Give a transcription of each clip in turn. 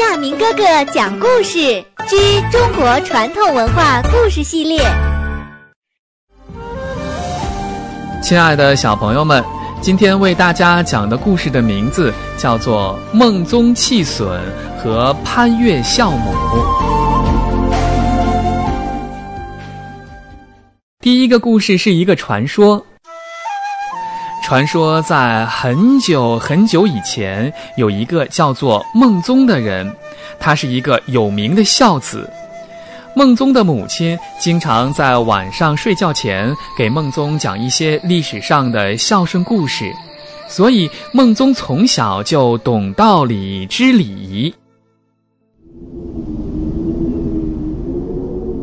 亚明哥哥讲故事之中国传统文化故事系列。亲爱的小朋友们，今天为大家讲的故事的名字叫做《孟宗弃损和潘岳孝母》。第一个故事是一个传说。传说在很久很久以前，有一个叫做孟宗的人，他是一个有名的孝子。孟宗的母亲经常在晚上睡觉前给孟宗讲一些历史上的孝顺故事，所以孟宗从小就懂道理、知礼仪。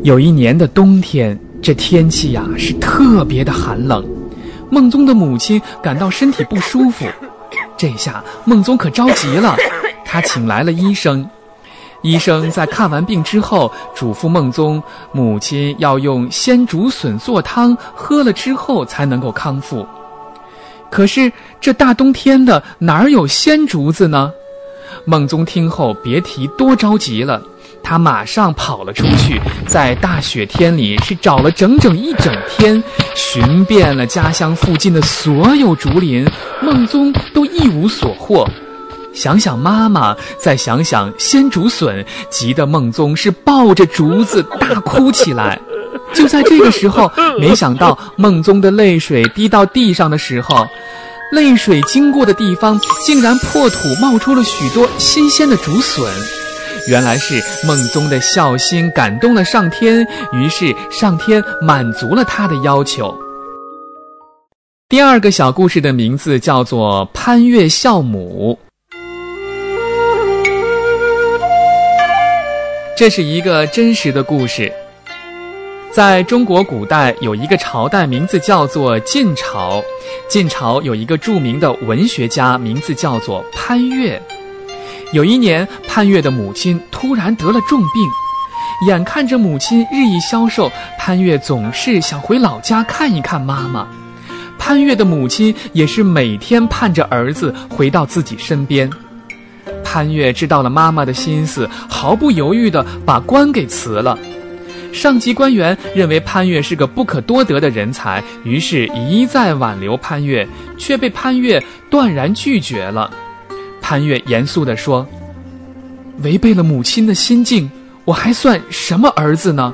有一年的冬天，这天气呀是特别的寒冷。孟宗的母亲感到身体不舒服，这下孟宗可着急了。他请来了医生，医生在看完病之后，嘱咐孟宗母亲要用鲜竹笋做汤，喝了之后才能够康复。可是这大冬天的，哪儿有鲜竹子呢？孟宗听后，别提多着急了。他马上跑了出去，在大雪天里是找了整整一整天，寻遍了家乡附近的所有竹林，孟宗都一无所获。想想妈妈，再想想鲜竹笋，急得孟宗是抱着竹子大哭起来。就在这个时候，没想到孟宗的泪水滴到地上的时候，泪水经过的地方竟然破土冒出了许多新鲜的竹笋。原来是孟宗的孝心感动了上天，于是上天满足了他的要求。第二个小故事的名字叫做潘岳孝母。这是一个真实的故事。在中国古代，有一个朝代，名字叫做晋朝。晋朝有一个著名的文学家，名字叫做潘岳。有一年，潘岳的母亲突然得了重病，眼看着母亲日益消瘦，潘岳总是想回老家看一看妈妈。潘岳的母亲也是每天盼着儿子回到自己身边。潘岳知道了妈妈的心思，毫不犹豫地把官给辞了。上级官员认为潘岳是个不可多得的人才，于是一再挽留潘岳，却被潘岳断然拒绝了。潘越严肃地说：“违背了母亲的心境，我还算什么儿子呢？”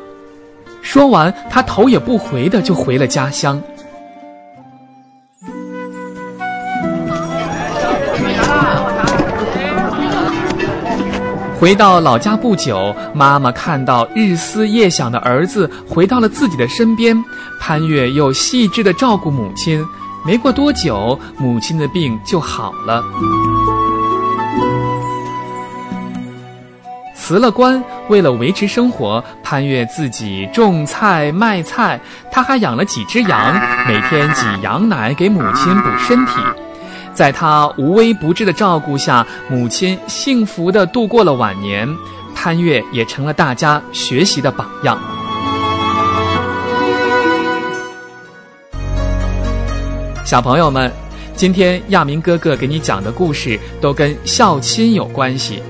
说完，他头也不回的就回了家乡。回到老家不久，妈妈看到日思夜想的儿子回到了自己的身边，潘越又细致的照顾母亲。没过多久，母亲的病就好了。辞了官，为了维持生活，潘越自己种菜卖菜，他还养了几只羊，每天挤羊奶给母亲补身体。在他无微不至的照顾下，母亲幸福的度过了晚年，潘越也成了大家学习的榜样。小朋友们，今天亚明哥哥给你讲的故事都跟孝亲有关系。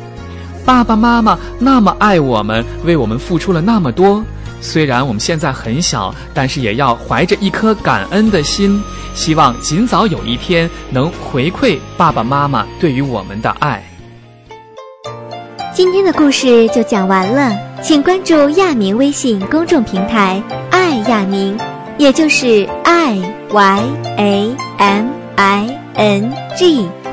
爸爸妈妈那么爱我们，为我们付出了那么多。虽然我们现在很小，但是也要怀着一颗感恩的心，希望尽早有一天能回馈爸爸妈妈对于我们的爱。今天的故事就讲完了，请关注亚明微信公众平台“爱亚明”，也就是 i y a m i n g，